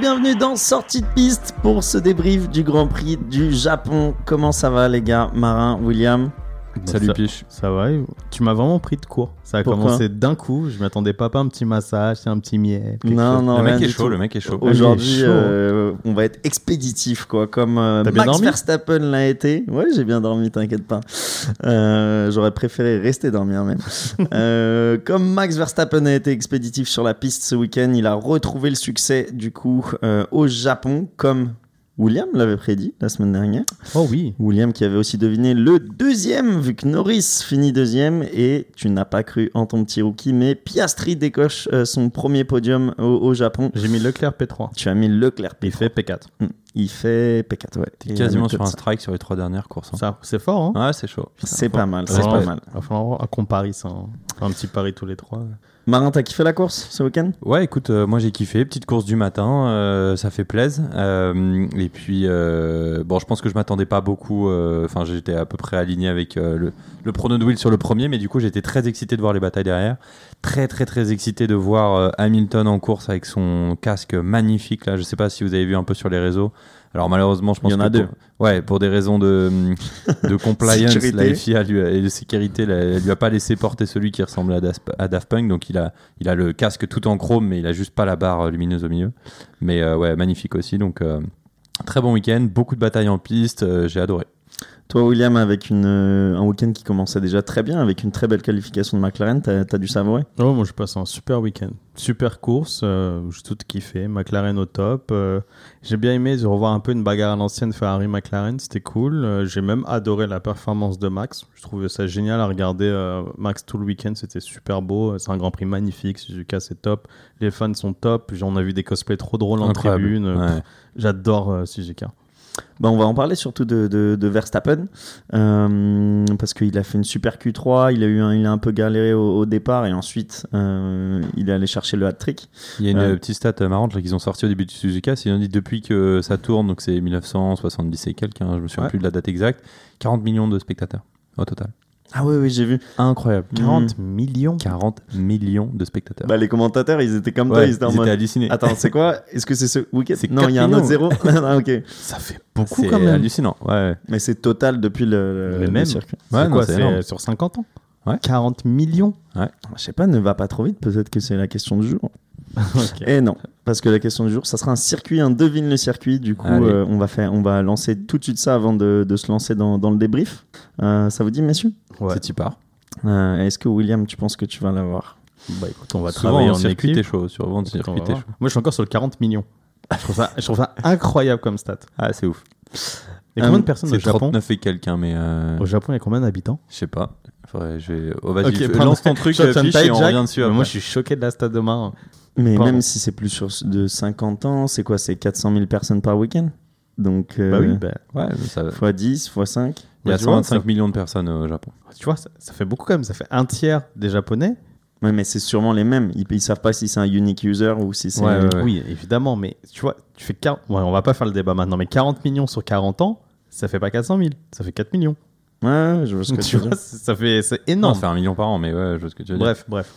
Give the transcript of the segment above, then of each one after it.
Bienvenue dans Sortie de piste pour ce débrief du Grand Prix du Japon. Comment ça va les gars? Marin, William? Salut ça, Piche. Ça va Tu m'as vraiment pris de court. Ça a Pourquoi commencé d'un coup. Je m'attendais pas, pas un petit massage, c'est un petit miel. Non, chose. non, le mec est chaud, tout. le mec est chaud. Aujourd'hui, euh, on va être expéditif, quoi. Comme euh, bien Max dormi Verstappen l'a été. Ouais, j'ai bien dormi, t'inquiète pas. Euh, J'aurais préféré rester dormir même. Euh, comme Max Verstappen a été expéditif sur la piste ce week-end, il a retrouvé le succès du coup euh, au Japon, comme William l'avait prédit la semaine dernière. Oh oui. William qui avait aussi deviné le deuxième, vu que Norris finit deuxième, et tu n'as pas cru en ton petit rookie, mais Piastri décoche euh, son premier podium au, au Japon. J'ai mis Leclerc P3. Tu as mis Leclerc Il P3. fait P4. Mm. Il fait P4, ouais. T'es quasiment sur un strike sur les trois dernières courses. hein. Ça, c'est fort, hein Ouais, c'est chaud. C'est pas mal, c'est pas mal. Il va falloir qu'on parie ça. hein. Un petit pari tous les trois. Marin, t'as kiffé la course ce week-end? Ouais, écoute, euh, moi j'ai kiffé. Petite course du matin, euh, ça fait plaisir. Euh, et puis, bon, je pense que je m'attendais pas beaucoup. Enfin, j'étais à peu près aligné avec le, le prono de Will sur le premier, mais du coup, j'étais très excité de voir les batailles derrière. Très, très, très excité de voir Hamilton en course avec son casque magnifique. Là, je sais pas si vous avez vu un peu sur les réseaux. Alors malheureusement, je pense Il y en a deux. pour- ouais, pour des raisons de, de compliance, la FIA lui a- et de sécurité, la- elle lui a pas laissé porter celui qui ressemblait à, Daft- à Daft Punk, donc il a, il a le casque tout en chrome, mais il a juste pas la barre lumineuse au milieu. Mais euh, ouais, magnifique aussi. Donc euh, très bon week-end, beaucoup de batailles en piste, euh, j'ai adoré. Toi, William, avec une, euh, un week-end qui commençait déjà très bien, avec une très belle qualification de McLaren, t'as as dû savourer? Oh, moi, je passe un super week-end. Super course. euh, j'ai tout kiffé. McLaren au top. euh, j'ai bien aimé de revoir un peu une bagarre à l'ancienne Ferrari-McLaren. C'était cool. euh, j'ai même adoré la performance de Max. Je trouvais ça génial à regarder. euh, Max tout le week-end, c'était super beau. C'est un Grand Prix magnifique. Suzuka, c'est top. Les fans sont top. On a vu des cosplays trop drôles en Incroyable. tribune. Ouais. J'adore euh, Suzuka. Bah, on va en parler surtout de, de, de Verstappen euh, parce qu'il a fait une super Q3, il a, eu un, il a un peu galéré au, au départ et ensuite euh, il est allé chercher le hat-trick. Il y a une euh, petite stat euh, marrante qu'ils ont sorti au début du Suzuka. C'est ils ont dit depuis que ça tourne, donc c'est 1970 et quelques, hein, je me souviens Ouais. plus de la date exacte, 40 millions de spectateurs au total. Ah oui, oui, j'ai vu. Incroyable. 40 millions 40 millions de spectateurs. Bah, les commentateurs, ils étaient comme toi, Ouais, ils étaient en ils mode. étaient hallucinés. Attends, c'est quoi? Est-ce que c'est ce week-end? C'est Non, 4 il y a un autre zéro. Ah, ok. Ça fait beaucoup C'est quand même. hallucinant. Ouais. Mais c'est total depuis le, le- Mais le même. circuit. Ouais, c'est quoi c'est sur 50 ans? Ouais. 40 millions Je sais pas, ne va pas trop vite, peut-être que c'est la question du jour. Et non, parce que la question du jour, ça sera un circuit, un devine le circuit. Du coup, euh, on, va faire, on va lancer tout de suite ça avant de, de se lancer dans, dans le débrief. Euh, ça vous dit, messieurs? Ouais. C'est y part. Euh, Est-ce que William, tu penses que tu vas l'avoir? Bah écoute, on va Souvent, travailler en en circuit, t'es chaud. Écoute, on circuit. Moi, je suis encore sur le 40 millions. Je trouve ça, je trouve ça incroyable comme stat. Ah, c'est ouf. Il y a combien de personnes au Japon 39 et quelqu'un, mais euh, Au Japon, il y a combien d'habitants? Je sais pas. Faudrait, je vais... oh, vas-y, Ok, fais- pardon. lance ton truc, fiche, et on revient dessus après. Moi, je suis choqué de la stat de Marin. Mais Pardon. même si c'est plus sur de 50 ans, c'est quoi C'est 400 000 personnes par week-end? Donc, euh, Bah oui, bah, Ouais, ça... fois 10, fois 5. Il y a tu vois, 125 ça- millions de personnes au Japon. tu vois, ça, ça fait beaucoup quand même. Ça fait un tiers des Japonais. Ouais, mais c'est sûrement les mêmes. Ils, ils savent pas si c'est un unique user ou si c'est. Ouais, ouais, ouais. Oui, évidemment, mais tu vois, tu fais 40... ouais, on va pas faire le débat maintenant, mais 40 millions sur 40 ans, ça fait pas 400 000, ça fait 4 millions. Ouais, je vois ce que tu tu vois, dire. c'est- ça fait, c'est Non, énorme. ça fait un million par an, mais ouais, je vois ce que tu veux dire. bref, bref.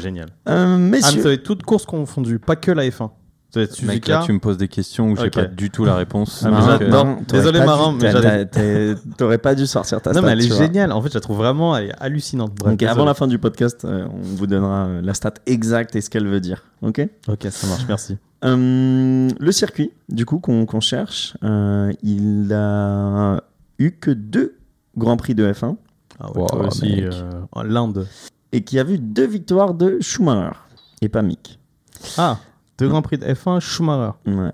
Génial. Euh, Ah, mais messieurs, ça va être toutes courses confondues, pas que la F1. Ça va être Mec, là, tu me poses des questions où je sais pas du tout la réponse. Ah, j'adore. euh, Marin, Désolé, Marin, dû- mais T'aurais pas dû sortir ta Non, stat. mais elle est géniale. En fait, je la trouve vraiment elle est hallucinante. Bref, Donc avant la fin du podcast, euh, on vous donnera euh, la stat exacte et ce qu'elle veut dire. Ok? Ok, ça marche, merci. Euh, Le circuit, du coup, qu'on cherche, euh, il a eu que deux Grands Prix de F1 Ah Wow, toi aussi, euh, l'Inde. Et qui a vu deux victoires de Schumacher et pas Mick. Ah, deux Grands Prix de F1, Schumacher. Ouais.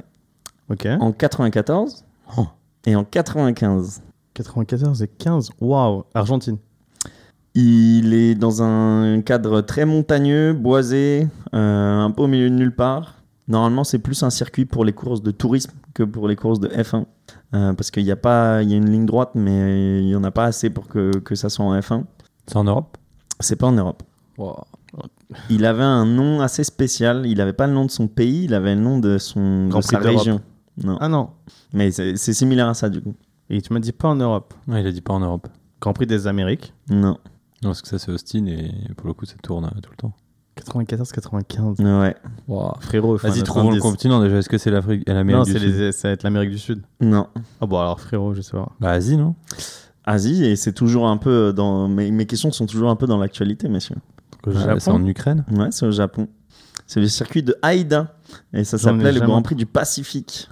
Ok. En 94 Oh. et en 95. 94 et 15. Waouh. Argentine. Il est dans un cadre très montagneux, boisé, euh, un peu au milieu de nulle part. Normalement, c'est plus un circuit pour les courses de tourisme que pour les courses de F1. Euh, parce qu'il y a pas, il y a une ligne droite, mais il y en a pas assez pour que, que ça soit en F1. C'est en Europe? C'est pas en Europe. Il avait un nom assez spécial. Il avait pas le nom de son pays, il avait le nom de son Grand de sa région. Non, Ah non. mais c'est similaire à ça du coup. Et tu m'as dit pas en Europe. Ouais, il a dit pas en Europe. Grand Prix des Amériques. Non. Non, parce que ça, c'est Austin et pour le coup, ça tourne euh, tout le temps. 94-95. Ouais. Frérot, fin Vas-y, trouvons le 90. continent déjà. Est-ce que c'est l'Afrique et l'Amérique Non, du c'est Sud? les- ça va être l'Amérique du Sud. Non. Ah bon, alors frérot, je sais pas. Bah, Asie, non? Asie, et c'est toujours un peu dans. Mes, mes questions sont toujours un peu dans l'actualité, messieurs. C'est en Ukraine Ouais, c'est au Japon. C'est le circuit de Haïda. Et ça s'appelait le Grand Prix du Pacifique.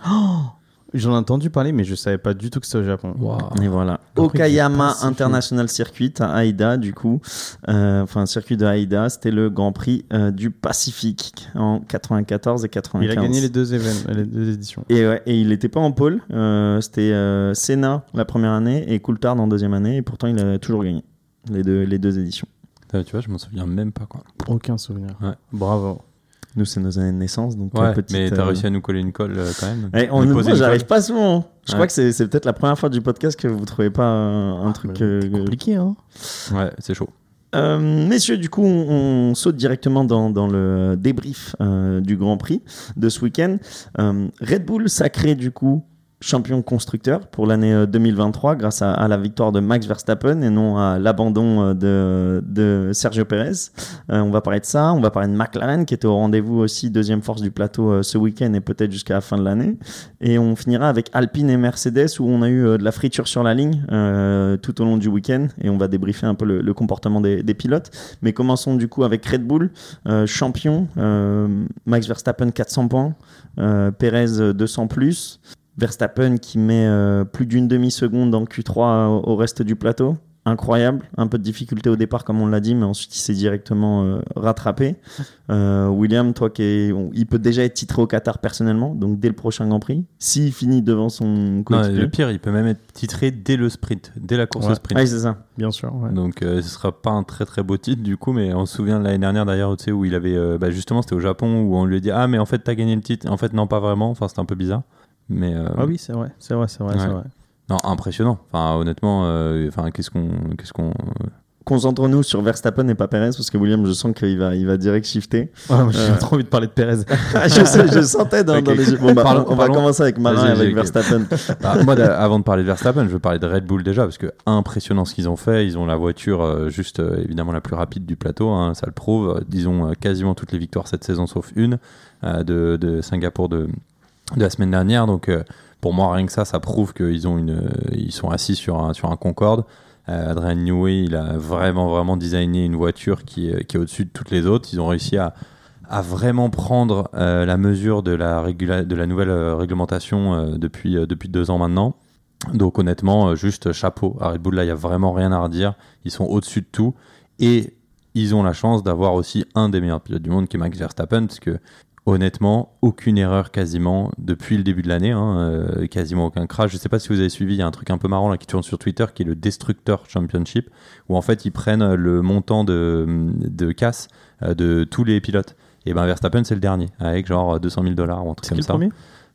J'en ai entendu parler, mais je savais pas du tout que c'était au Japon. Et voilà. Okayama. International Circuit à Haïda, du coup. Euh, enfin, un circuit de Haïda, c'était le Grand Prix euh, du Pacifique en 94 et 95. Il a gagné les deux événements, les deux éditions. Et, ouais, et il n'était pas en pôle. Euh, c'était euh, Senna la première année et Coulthard en deuxième année. Et pourtant, il a toujours gagné les deux, les deux éditions. Tu vois, je m'en souviens même pas quoi. Aucun souvenir. Ouais. Bravo. Nous, c'est nos années de naissance. Donc, Ouais, petite, mais t'as euh, réussi à nous coller une colle euh, quand même. Eh, on, Nous moi, j'arrive pas souvent. Je Ouais. crois que c'est c'est peut-être la première fois du podcast que vous trouvez pas un truc. Mais euh, compliqué, hein. Ouais, c'est chaud. Euh, messieurs, du coup, on, on saute directement dans, dans le débrief euh, du Grand Prix de ce week-end. Euh, Red Bull sacré, du coup, champion constructeur pour l'année euh, 2023 grâce à, la victoire de Max Verstappen et non à l'abandon euh, de, Sergio Perez. Euh, on va parler de ça. On va parler de McLaren qui était au rendez-vous aussi, deuxième force du plateau euh, ce week-end et peut-être jusqu'à la fin de l'année. Et on finira avec Alpine et Mercedes où on a eu euh, de la friture sur la ligne euh, tout au long du week-end et on va débriefer un peu le, comportement des, des pilotes. Mais commençons du coup avec Red Bull, euh, champion, euh, Max Verstappen 400 points, euh, euh, 200 plus, Verstappen qui met euh, plus d'une demi-seconde le Q3 au, au reste du plateau. Incroyable, un peu de difficulté au départ comme on l'a dit, mais ensuite il s'est directement euh, rattrapé. Euh, William, toi qui est- on- il peut déjà être titré au Qatar personnellement, donc dès le prochain Grand Prix, s'il finit devant son Non, coéquipier. le pire, il peut même être titré dès le sprint, dès la course Ouais. au sprint. Ouais, c'est ça. Bien sûr. ouais. Donc euh, ce sera pas un très très beau titre du coup, mais on se souvient de l'année dernière d'ailleurs, tu sais, où il avait, euh, bah, justement, c'était au Japon où on lui a dit ah mais en fait t'as gagné le titre, en fait non pas vraiment, enfin c'était un peu bizarre, mais euh, Ah oui, c'est vrai, c'est vrai, c'est vrai, c'est vrai. non impressionnant. Enfin honnêtement, euh, enfin qu'est-ce qu'on, qu'est-ce qu'on, Concentrons-nous sur Verstappen et pas Perez, parce que William, je sens qu'il va, il va direct shifter. Ouais, moi, j'ai Euh. trop envie de parler de Perez. Ah, je, sais, je sentais dans, les yeux. Bon, bah, Parlons- on, on va parlons- commencer avec Marin et avec. Verstappen. Bah, moi, avant de parler de Verstappen, je veux parler de Red Bull déjà, parce que impressionnant ce qu'ils ont fait. Ils ont la voiture euh, juste euh, évidemment la plus rapide du plateau, hein, ça le prouve. Disons euh, quasiment toutes les victoires cette saison, sauf une euh, de, de Singapour de, de la semaine dernière. Donc euh, pour moi, rien que ça, ça prouve qu'ils ont une, euh, ils sont assis sur un, sur un Concorde. Euh, Adrian Newey, il a vraiment vraiment designé une voiture qui, est- qui est au-dessus de toutes les autres. Ils ont réussi à à vraiment prendre euh, la mesure de la, régula- de la nouvelle euh, réglementation euh, depuis, euh, depuis deux ans maintenant. Donc honnêtement, euh, juste chapeau à Red Bull, là il n'y a vraiment rien à redire. Ils sont au-dessus de tout et ils ont la chance d'avoir aussi un des meilleurs pilotes du monde qui est Max Verstappen, parce que honnêtement, aucune erreur quasiment depuis le début de l'année, hein, euh, quasiment aucun crash. Je sais pas si vous avez suivi, il y a un truc un peu marrant là qui tourne sur Twitter qui est le Destructor Championship, où en fait ils prennent le montant de, de casse euh, de tous les pilotes. Et ben Verstappen c'est le dernier, avec genre 200 000 dollars ou un truc comme le ça. premier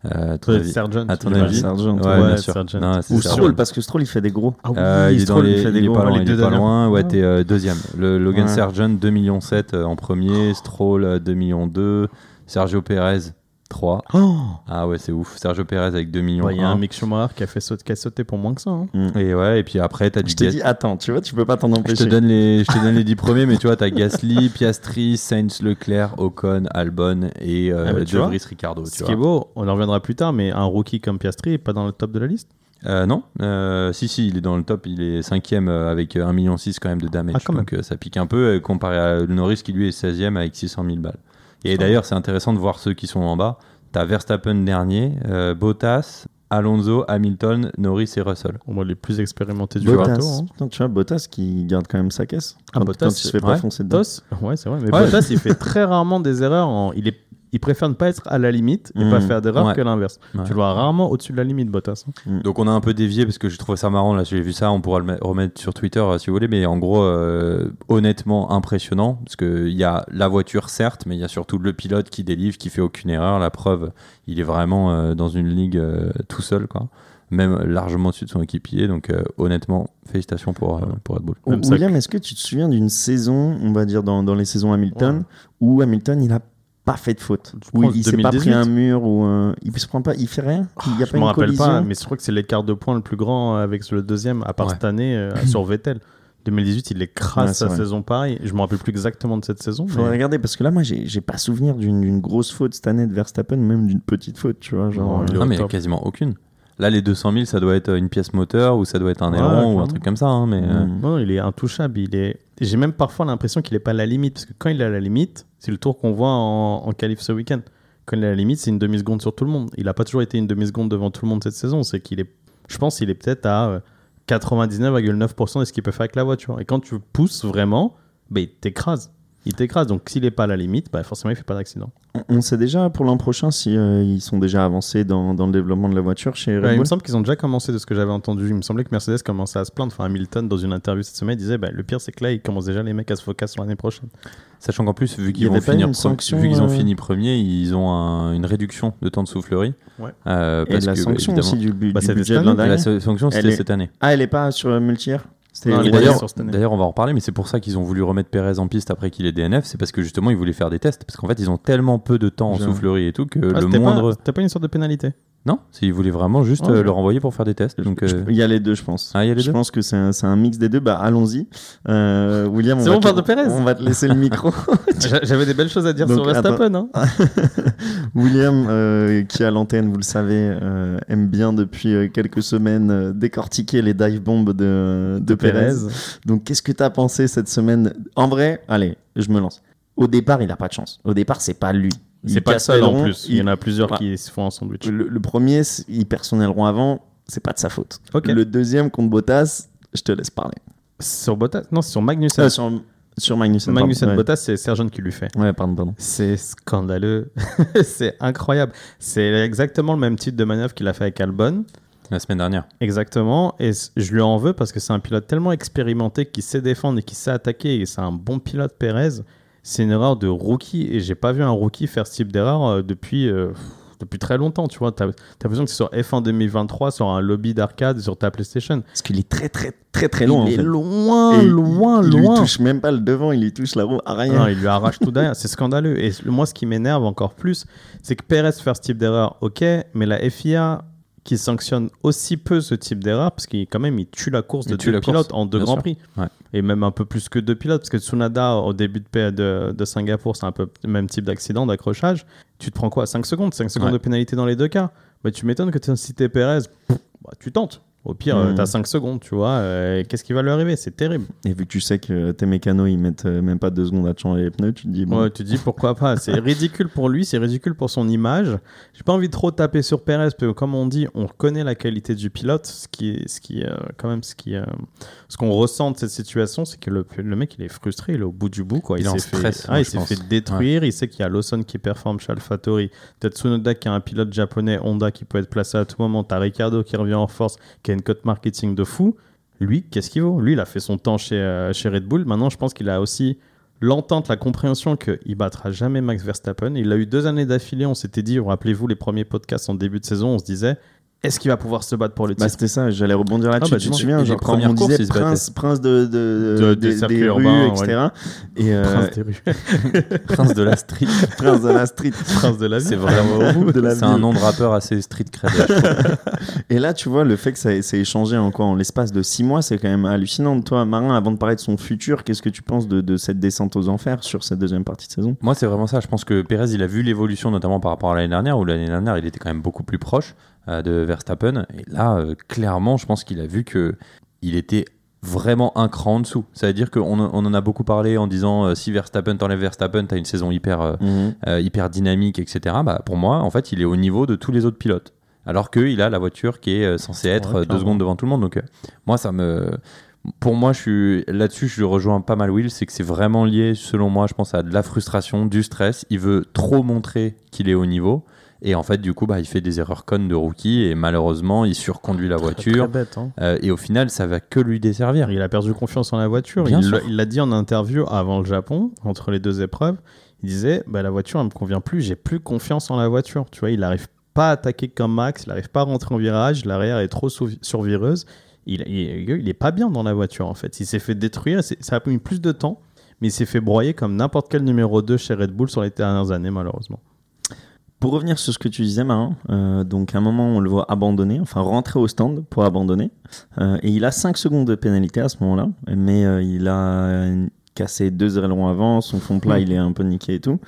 Euh, à ton Ouais, avis- Sargent. à ton il avis pas- Sargent, Ouais, ouais, bien sûr. Sargent. Non, c'est Ou. Stroll, parce que Stroll, il fait des gros. Ah oui, Euh, il est, dans Stroll, les, il fait des il gros. pas loin, Les il deux est pas loin. Ouais, Ah. t'es euh, deuxième. Le Logan Ouais. Sargent 2 millions 7 en premier, Stroll euh, 2 millions 2, Sergio Perez 3. Oh Ah ouais, c'est ouf. Sergio Perez avec 2 millions Ouais, Il y a un 1. Mick Schumacher qui a fait sauter, qui a sauté pour moins que ça. hein. Et ouais, et puis après t'as du Je t'ai dit, attends, tu vois, tu peux pas t'en Je te empêcher. donne les, je te donne les 10 premiers, mais tu vois, t'as Gasly, Piastri, Sainz, Leclerc, Ocon, Albon et euh, Ah bah, tu vois, Ricardo. Ce Tu qui est beau, on en reviendra plus tard, mais un rookie comme Piastri est pas dans le top de la liste? Euh, non, euh, si, si, il est dans le top, il est cinquième euh, avec euh, 1,6 million quand même de damage. Ah, quand même. donc euh, ça pique un peu comparé à Norris qui lui est 16e avec 600 000 balles. Et d'ailleurs, c'est intéressant de voir ceux qui sont en bas. T'as Verstappen dernier, euh, Bottas, Alonso, Hamilton, Norris et Russell. On voit les plus expérimentés du Bottas. bateau. hein. Putain, tu vois, Bottas qui garde quand même sa caisse. Ah, Bottas, quand il se fait pas ouais. foncer dedans. Bottas, ouais, c'est vrai. Mais Ouais. Bottas, il fait très rarement des erreurs. en- Il, est... il préfère ne pas être à la limite et Mm. pas faire d'erreurs Ouais. que l'inverse. Ouais. Tu le vois rarement au-dessus de la limite, Bottas. hein. Donc on a un peu dévié parce que j'ai trouvé ça marrant là, j'ai vu ça, on pourra le me- remettre sur Twitter euh, si vous voulez, mais en gros euh, honnêtement impressionnant parce que il y a la voiture certes, mais il y a surtout le pilote qui délivre, qui fait aucune erreur. La preuve, il est vraiment euh, dans une ligue euh, tout seul quoi, même largement au-dessus de son équipier. Donc euh, honnêtement, félicitations pour euh, pour Red Bull. William, est-ce que tu te souviens d'une saison, on va dire dans, dans les saisons Hamilton, où Hamilton, il a pas fait de faute pense il, s'est pas 2018. pris un mur, ou euh, il se prend pas, il fait rien Il y a Je pas me une rappelle collision pas, mais je crois que c'est l'écart de points le plus grand avec le deuxième, à part Ouais. cette année, euh, sur Vettel. 2018, il écrase Ouais, c'est sa vrai. saison pareil. Je me rappelle plus exactement de cette saison. Faudrait mais- regarder parce que là, moi, j'ai pas souvenir d'une grosse faute cette année de Verstappen, même d'une petite faute, tu vois. Genre, Non, euh, Non, mais il a quasiment aucune. Là, les 200 000, ça doit être une pièce moteur ou ça doit être un Ouais, aileron ou clairement. un truc comme ça. hein, mais euh. Non, il est intouchable. Il est. J'ai même parfois l'impression qu'il est pas à la limite parce que quand il est à la limite, c'est le tour qu'on voit en, en qualif ce week-end. Quand il est à la limite, c'est une demi seconde sur tout le monde. Il a pas toujours été une demi seconde devant tout le monde cette saison. C'est qu'il est. Je pense qu'il est peut-être à euh, 99,9% de ce qu'il peut faire avec la voiture. Et quand tu pousses vraiment, bah, il t'écrase. Il t'écrase. Donc s'il est pas à la limite, bah, forcément il fait pas d'accident. on- on sait déjà pour l'an prochain si euh, ils sont déjà avancés dans, dans le développement de la voiture chez Red Ouais, il me semble qu'ils ont déjà commencé de ce que j'avais entendu. Il me semblait que Mercedes commençait à se plaindre. Enfin, Hamilton, dans une interview cette semaine, disait bah, le pire, c'est que là, ils commencent déjà les mecs à se focus sur l'année prochaine. sachant qu'en plus, vu qu'ils vont finir sanction, vu qu'ils ont euh, fini premier, ils ont un- une réduction de temps de soufflerie. Ouais. Euh, Et la que, sanction évidemment, aussi du, bu- Bah, du c'était budget cette de l'an année. la dernier. sa- sanction, c'était Elle est- cette année. Ah, elle est pas sur euh, est D'ailleurs, on va en reparler, mais c'est pour ça qu'ils ont voulu remettre Perez en piste après qu'il ait DNF. C'est parce que justement, ils voulaient faire des tests. Parce qu'en fait, ils ont tellement peu de temps en soufflerie et tout que Ah, le moindre. c'était pas une sorte de pénalité. Non, ils voulaient vraiment juste euh, le renvoyer pour faire des tests. Donc, euh, Il y a les deux, je pense. Ah, il y a les je deux pense que c'est un, mix des deux. Bah, allons-y. Euh, William, on C'est va bon, te- de Perez. On va te laisser le micro. J'a- J'avais des belles choses à dire Donc, sur Verstappen. Hein. William, euh, qui à l'antenne, vous le savez, euh, aime bien depuis quelques semaines euh, décortiquer les dive bombs de, de Perez. Donc, qu'est-ce que tu as pensé cette semaine? En vrai, allez, je me lance. Au départ, il a pas de chance. Au départ, c'est pas lui. Il C'est pas le seul en plus. Il y en a plusieurs Ouais. qui se font un sandwich. Le, le premier, il perd son aileron avant, c'est pas de sa faute. Le deuxième contre Bottas, je te laisse parler. Sur Bottas? Non, c'est sur Magnussen. Euh, sur, sur Magnussen. pardon. Magnussen ouais. Bottas, c'est Sergent qui lui fait. Ouais, pardon, pardon. C'est scandaleux. c'est incroyable. C'est exactement le même type de manœuvre qu'il a fait avec Albon. la semaine dernière. Exactement. Et je lui en veux parce que c'est un pilote tellement expérimenté qui sait défendre et qui sait attaquer. Et c'est un bon pilote, Perez. C'est une erreur de rookie. Et j'ai pas vu un rookie faire ce type d'erreur euh, depuis, euh, depuis très longtemps. Tu vois, t'as as l'impression que c'est sur F1 2023, sur un lobby d'arcade, sur ta PlayStation. Parce qu'il est très, très, très, très long. il est fait. loin, Et loin, il, il loin. lui touche même pas le devant, il lui touche la roue arrière. Non, il lui arrache tout derrière. C'est scandaleux. Et moi, ce qui m'énerve encore plus, c'est que Perez faire ce type d'erreur, ok, mais la FIA qui sanctionne aussi peu ce type d'erreur, parce qu'il quand même il tue la course de deux pilotes course, en deux grands sûr. prix. Ouais. Et même un peu plus que deux pilotes, parce que Tsunoda, au début de, de, de Singapour, c'est un peu le même type d'accident, d'accrochage. Tu te prends quoi? 5 secondes? 5 secondes Ouais. de pénalité dans les deux cas bah, Tu m'étonnes que tu si t'es Perez, bah, tu tentes. Au pire, euh, t'as 5 secondes, tu vois. euh, Qu'est-ce qui va lui arriver? C'est terrible. Et vu que tu sais que tes mécanos, ils mettent euh, même pas deux secondes à te changer les pneus, tu te dis, bon, Ouais, tu te dis pourquoi pas? C'est ridicule pour lui, c'est ridicule pour son image. J'ai pas envie de trop taper sur Perez, parce que comme on dit, on connaît la qualité du pilote. Ce qui, est- ce qui, euh, quand même, ce qui, euh, ce qu'on ressent de cette situation, c'est que le, le mec, il est frustré, il est au bout du bout, quoi. Il s'est fait, ah, il s'est pense. fait détruire. Il sait qu'il y a Lawson qui performe chez AlphaTauri, peut-être Tsunoda qui est un pilote japonais, Honda qui peut être placé à tout moment. T'as Ricardo qui revient en force, qui a marketing de fou. Lui, qu'est-ce qu'il vaut? Lui, il a fait son temps chez, euh, chez Red Bull. Maintenant, je pense qu'il a aussi l'entente, la compréhension qu'il battra jamais Max Verstappen. Il a eu deux années d'affilée. On s'était dit, rappelez-vous les premiers podcasts en début de saison, on se disait, est-ce qu'il va pouvoir se battre pour le Bah, titre c'était ça, j'allais rebondir là-dessus. Ah, bah, tu te souviens, genre, quand on courses, disait prince, prince de, de, De- des- des urbains, rues, etc. Et euh, Prince des rues, Prince de la street. prince de la street. Prince de la vie. C'est vraiment Au bout de la C'est un nom de rappeur assez street cred. Et là, tu vois, le fait que ça s'est échangé en quoi En l'espace de six mois, c'est quand même hallucinant. Toi, Marin, avant de parler de son futur, qu'est-ce que tu penses de, de cette descente aux enfers sur cette deuxième partie de saison? Moi, c'est vraiment ça. Je pense que Perez, il a vu l'évolution, notamment par rapport à l'année dernière, où l'année dernière, il était quand même beaucoup plus proche de Verstappen. Et là, euh, clairement, je pense qu'il a vu que il était vraiment un cran en dessous. Ça veut dire qu'on on en a beaucoup parlé en disant euh, si Verstappen t'enlève Verstappen, t'as une saison hyper, euh, euh, hyper dynamique, etc. Bah, pour moi, en fait, il est au niveau de tous les autres pilotes. Alors qu'il a la voiture qui est euh, censée être Ouais, euh, deux secondes devant tout le monde. Donc, euh, moi, ça me. Pour moi, je suis là-dessus, je rejoins pas mal Will. C'est que c'est vraiment lié, selon moi, je pense à de la frustration, du stress. Il veut trop montrer qu'il est au niveau. Et en fait, du coup, bah, il fait des erreurs connes de rookie. Et malheureusement, il surconduit la voiture. très bête, hein. Euh, et au final, ça va que lui desservir. Il a perdu confiance en la voiture. Bien il l'a- dit en interview avant le Japon, entre les deux épreuves. Il disait bah, La voiture, elle me convient plus, j'ai plus confiance en la voiture. Tu vois, il n'arrive pas à attaquer comme Max, il n'arrive pas à rentrer en virage, l'arrière est trop survireuse. Il, il, il est pas bien dans la voiture, en fait. Il s'est fait détruire, ça a pris plus de temps, mais il s'est fait broyer comme n'importe quel numéro 2 chez Red Bull sur les dernières années, malheureusement. Pour revenir sur ce que tu disais, Marin, euh, donc à un moment, on le voit abandonner, enfin rentrer au stand pour abandonner. Euh, et il a 5 secondes de pénalité à ce moment-là, mais euh, il a cassé deux ailerons avant, son fond plat, il est un peu niqué et tout.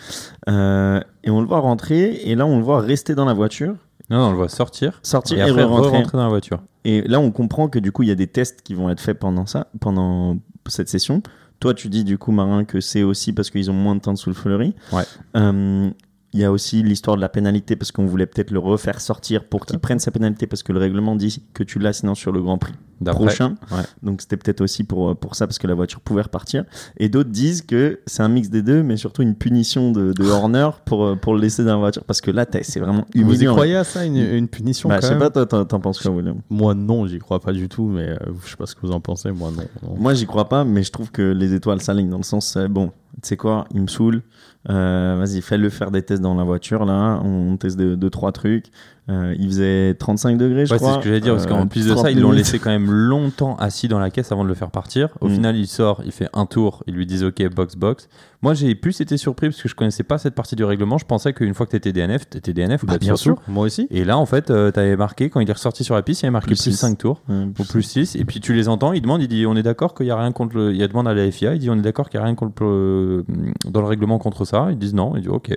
Et on le voit rentrer, et là, on le voit rester dans la voiture, Non, non, on le voit sortir. sortir Et et, après, re-rentrer. rentrer dans la voiture. Et là, on comprend que du coup, il y a des tests qui vont être faits pendant ça, pendant cette session. Toi, tu dis du coup, Marin, que c'est aussi parce qu'ils ont moins de temps de soufflerie. Ouais. Euh, Il y a aussi l'histoire de la pénalité parce qu'on voulait peut-être le refaire sortir pour qu'il prenne sa pénalité parce que le règlement dit que tu l'as sinon sur le Grand Prix prochain. ouais. Donc c'était peut-être aussi pour, pour ça parce que la voiture pouvait repartir. Et d'autres disent que c'est un mix des deux, mais surtout une punition de, de Horner pour, pour le laisser dans la voiture parce que là, c'est vraiment Vous y humiliant. croyez à ça, une, une punition Bah, quand je sais même pas, toi, t'en t'en penses quoi, William? Moi, non, j'y crois pas du tout, mais euh, je sais pas ce que vous en pensez. Moi, non. non. Moi, j'y crois pas, mais je trouve que les étoiles s'alignent dans le sens, euh, bon, tu sais quoi, il me saoule. Euh, Vas-y, fais-le faire des tests dans la voiture, là. On teste deux, deux trois trucs. Euh, il faisait 35 degrés, je Ouais, c'est crois. ce que j'allais dire, parce qu'en Euh, plus de 30 ça, ils l'ont laissé quand même longtemps assis dans la caisse avant de le faire partir. Au Mm. final, il sort, il fait un tour, ils lui disent OK, box, box. Moi, j'ai plus été surpris parce que je connaissais pas cette partie du règlement. Je pensais qu'une fois que t'étais DNF, t'étais DNF ou Bah, bien sûr, moi aussi. Et là, en fait, euh, t'avais marqué, quand il est ressorti sur la piste, il avait marqué Plus plus, six. 5 tours. Ouais, Ou plus 6, et puis tu les entends, il demande, il dit on est d'accord qu'il y a rien contre le. Il demande à la FIA, il dit on est d'accord qu'il y a rien contre le- dans le règlement contre ça. Ils disent non, il dit ok.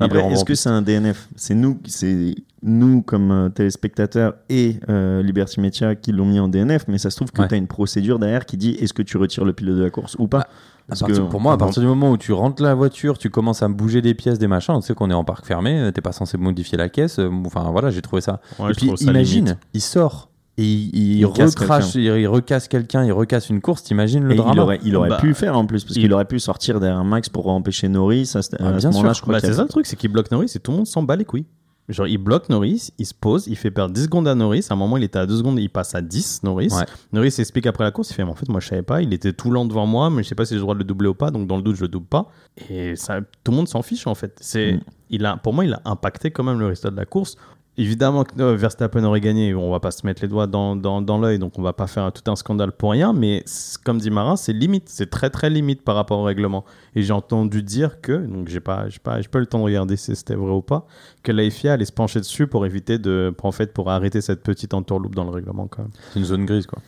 Après, est-ce que c'est un DNF C'est nous, c'est nous comme euh, téléspectateurs et euh, Liberty Media qui l'ont mis en DNF, mais ça se trouve que Ouais. tu as une procédure derrière qui dit est-ce que tu retires le pilote de la course ou pas? À partir- que- pour moi, à partir du moment où tu rentres la voiture, tu commences à bouger des pièces, des machins, tu sais qu'on est en parc fermé, euh, t'es pas censé modifier la caisse. Enfin voilà, j'ai trouvé ça. Ouais, et puis imagine, limite. il sort et il, il Il casse recrache, il, il recasse quelqu'un, il recasse une course, t'imagines le Et drama il aurait, il aurait Bah, pu le faire en plus, parce il- qu'il aurait pu sortir derrière Max pour empêcher Norris. À, ce- Ah, bien ce moment-là, sûr. je crois Bah, c'est ça le truc, c'est qu'il bloque Norris et tout le monde s'en bat les couilles. Genre, il bloque Norris, il se pose, il fait perdre 10 secondes à Norris. À un moment, il était à 2 secondes, il passe à 10, Norris. Ouais. Norris explique après la course, il fait, mais en fait, moi, je savais pas, il était tout lent devant moi, mais je sais pas si j'ai le droit de le doubler ou pas, donc dans le doute, je le double pas. Et ça, tout le monde s'en fiche, en fait. C'est, Mm. il a, pour moi, il a impacté quand même le résultat de la course. Évidemment que euh, Verstappen aurait gagné, on va pas se mettre les doigts dans, dans, dans l'œil, donc on va pas faire tout un scandale pour rien, mais comme dit Marin, c'est limite, c'est très très limite par rapport au règlement. Et j'ai entendu dire que, donc j'ai pas, j'ai pas, j'ai pas eu le temps de regarder si c'était vrai ou pas, que la FIA allait se pencher dessus pour éviter de, pour, en fait, pour arrêter cette petite entourloupe dans le règlement quand même. C'est une zone grise quoi.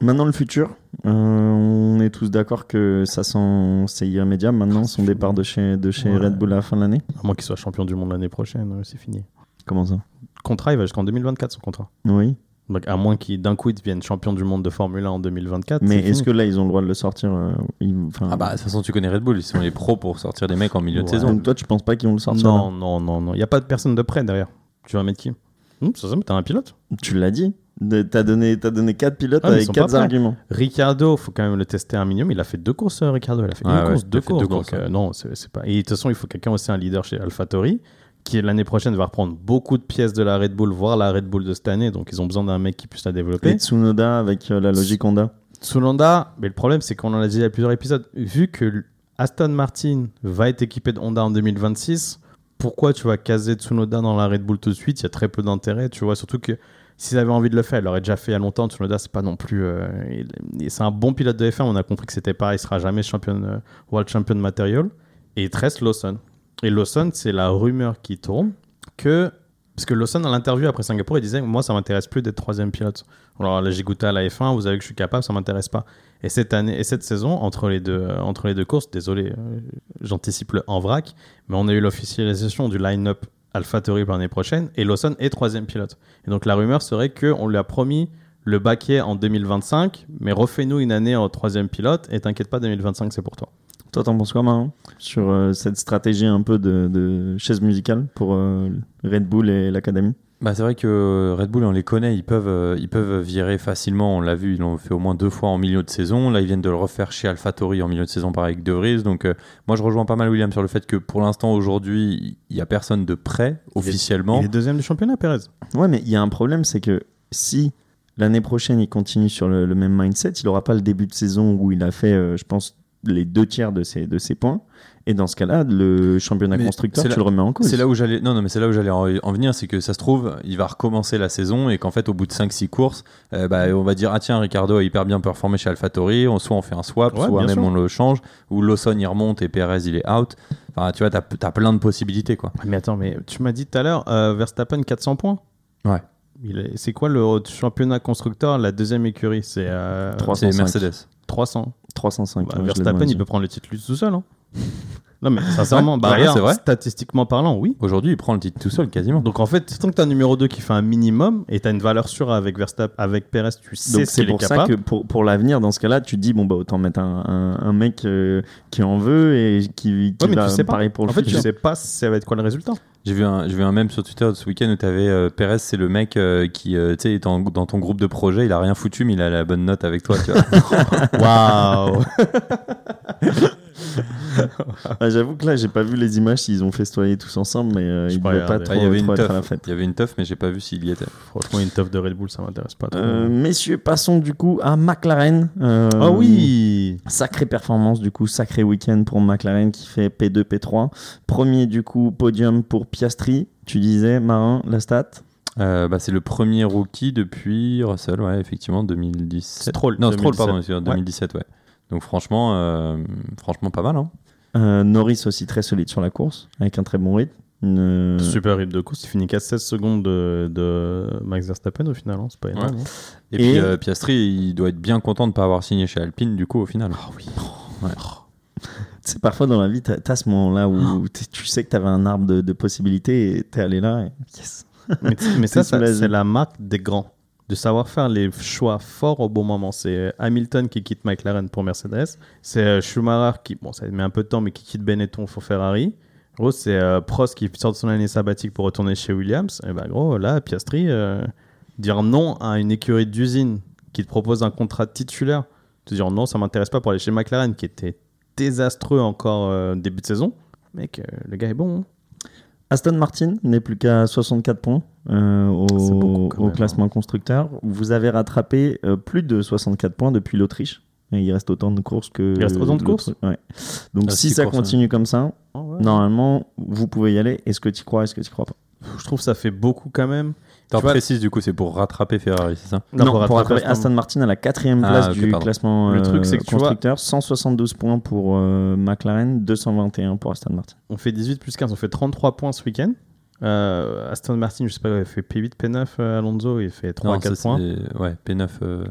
Maintenant, le futur. Euh, on est tous d'accord que ça sent, c'est irrémédiable maintenant, son départ de chez, de chez Ouais. Red Bull à la fin de l'année. À moins qu'il soit champion du monde l'année prochaine, c'est fini. Comment ça? Contrat, il va jusqu'en 2024 son contrat. Oui. Donc à moins qu'il d'un coup il devienne champion du monde de Formule 1 en 2024. Mais est-ce que là, ils ont le droit de le sortir euh, ils- Ah bah de toute façon tu connais Red Bull, ils sont les pros pour sortir des mecs en milieu de saison. Donc toi, tu penses pas qu'ils vont le sortir Non, non, non, non. Il n'y a pas de personne de près derrière. Tu vas mettre qui? Hum, Ça, ça, mais t'as un pilote. Tu l'as dit. T'as donné, t'as donné quatre pilotes Ah, ils avec sont quatre pas prêts. arguments. Ricardo, faut quand même le tester un minimum. Il a fait deux courses, euh, Ricardo. Il a fait Ouais, une ouais, course, il a deux fait courses. deux donc, courses, ouais. euh, non, c'est pas. Et de toute façon, il faut quelqu'un aussi un leader chez AlphaTauri, qui l'année prochaine va reprendre beaucoup de pièces de la Red Bull, voire la Red Bull de cette année. Donc, ils ont besoin d'un mec qui puisse la Et développer. Tsunoda avec euh, la logique Honda. Tsunoda, mais le problème, c'est qu'on en a dit à plusieurs épisodes. Vu que Aston Martin va être équipé de Honda en 2026, pourquoi tu vas caser Tsunoda dans la Red Bull tout de suite? Il y a très peu d'intérêt, tu vois. Surtout que s'ils avaient envie de le faire, ils l'auraient déjà fait il y a longtemps. Tsunoda, c'est pas non plus. euh, c'est un bon pilote de F1. On a compris que c'était pareil. Il sera jamais champion, euh, World Champion Material. Et il te reste Lawson. Et Lawson, c'est la rumeur qui tourne que. Parce que Lawson, à l'interview après Singapour, il disait Moi, ça m'intéresse plus d'être troisième pilote. Alors là, j'ai goûté à la F1, vous savez que je suis capable, ça m'intéresse pas. Et cette année, et cette saison, entre les deux, euh, entre les deux courses, désolé, euh, j'anticipe le en vrac, mais on a eu l'officialisation du line-up AlphaTauri pour l'année prochaine, et Lawson est troisième pilote. Et donc la rumeur serait qu'on lui a promis le baquet en 2025, mais refais-nous une année en troisième pilote, et t'inquiète pas, 2025 c'est pour toi. Toi, t'en penses quoi, Marin Sur euh, cette stratégie un peu de, de chaise musicale pour euh, Red Bull et l'Académie? Bah, c'est vrai que Red Bull, on les connaît, ils peuvent, euh, ils peuvent virer facilement. On l'a vu, ils l'ont fait au moins deux fois en milieu de saison. Là, ils viennent de le refaire chez AlphaTauri en milieu de saison, pareil avec De Vries. Donc, euh, moi, je rejoins pas mal William sur le fait que pour l'instant, aujourd'hui, il y a personne de prêt officiellement. Il est deuxième du championnat, Perez. Ouais, mais il y a un problème, c'est que si l'année prochaine il continue sur le, le même mindset, il aura pas le début de saison où il a fait, euh, je pense, les deux tiers de ses, de ses points. Et dans ce cas-là, le championnat Mais constructeur, c'est tu là- le remets en cause. C'est là où j'allais. Non, non, mais c'est là où j'allais en, en venir, c'est que ça se trouve, il va recommencer la saison et qu'en fait, au bout de 5-6 courses, euh, bah, on va dire ah tiens, Ricardo a hyper bien performé chez AlphaTauri, on- soit on fait un swap, Ouais, soit même sûr. on le change, ou Lawson il remonte et Perez il est out. Enfin, tu vois, t'as as plein de possibilités quoi. Mais attends, mais tu m'as dit tout à l'heure, euh, Verstappen 400 points Ouais. C'est quoi le championnat constructeur, la deuxième écurie? C'est euh, 305. C'est Mercedes. 300. 305. Bah, Verstappen, il peut prendre le titre lui tout seul. Hein. Non, mais sincèrement, Ouais, bah, c'est vrai. statistiquement parlant, oui. Aujourd'hui, il prend le titre tout seul quasiment. Donc en fait, tant que tu as un numéro 2 qui fait un minimum et tu as une valeur sûre avec Verstappen, avec Perez, tu sais Donc ce c'est qu'il est pour ça capable. que pour, pour l'avenir, dans ce cas-là, tu te dis bon bah autant mettre un, un, un mec euh, qui en veut et qui, qui Ouais, mais va tu sais pas. pareil pour le En fait, tu sais pas ça va être quoi le résultat. J'ai vu un, j'ai vu un mème sur Twitter ce week-end où t'avais euh, Perez, c'est le mec euh, qui, euh, tu sais, est en- dans ton groupe de projet, il a rien foutu, mais il a la bonne note avec toi, tu vois. Waouh Ah, J'avoue que là, j'ai pas vu les images s'ils ont festoyé tous ensemble, mais euh, ils devaient pas trop, Ah, il y avait trop une être à la fête. Il y avait une teuf, mais j'ai pas vu s'il y était. Franchement, une teuf de Red Bull, ça m'intéresse pas trop. Euh, messieurs, passons du coup à McLaren. Euh, Ah oui Sacrée performance du coup, sacré week-end pour McLaren qui fait P2, P3. Premier du coup, podium pour Piastri. Tu disais, Marin, la stat? Euh, bah, c'est le premier rookie depuis Russell, ouais, effectivement, 2017. Stroll, Non, Stroll, 2017. pardon, excusez-moi, 2017, ouais. Donc franchement, euh, franchement pas mal. Hein. Euh, Norris aussi très solide sur la course, avec un très bon rythme. Une- Super rythme de course, il finit qu'à 16 secondes de, de Max Verstappen au final, hein, c'est pas énorme. hein. Et, Et- puis euh, Piastri, il doit être bien content de ne pas avoir signé chez Alpine, du coup, au final. Ah oui. C'est parfois dans la vie, t'as as ce moment-là où t'es- tu sais que t'avais un arbre de, de possibilités et t'es allé là. Et... Yes. Mais, mais ça, ça, c'est la marque des grands. De savoir faire les choix forts au bon moment. C'est euh, Hamilton qui quitte McLaren pour Mercedes. C'est euh, Schumacher qui, bon, ça met un peu de temps, mais qui quitte Benetton pour Ferrari. Gros, c'est euh, Prost qui sort de son année sabbatique pour retourner chez Williams. Et bah, gros, là, Piastri, dire non à une écurie d'usine qui te propose un contrat titulaire, te dire non, ça m'intéresse pas pour aller chez McLaren, qui était désastreux encore début de saison. Mec, le gars est bon. hein. Aston Martin n'est plus qu'à 64 points euh, au, même, classement constructeur. Vous avez rattrapé euh, plus de 64 points depuis l'Autriche. Et il reste autant de courses que. Il reste autant de courses Ouais. Donc Ah, si ça courses, continue comme ça, Ah ouais. normalement, vous pouvez y aller. Est-ce que tu crois Est-ce que tu crois pas? Je trouve que ça fait beaucoup quand même. T'en Tu vois- précises, du coup, c'est pour rattraper Ferrari, c'est ça? Non, pour, rattraper rattraper Aston Martin à la quatrième Ah, place du pardon. classement Le euh, truc, c'est que tu vois- constructeur. 172 points pour euh, McLaren, 221 pour Aston Martin. On fait 18 plus 15, on fait 33 points ce week-end. Euh, Aston Martin, je sais pas, il fait P8, P9, euh, Alonso, il fait 3 Non, 4 ça, points. Ouais, P9, euh,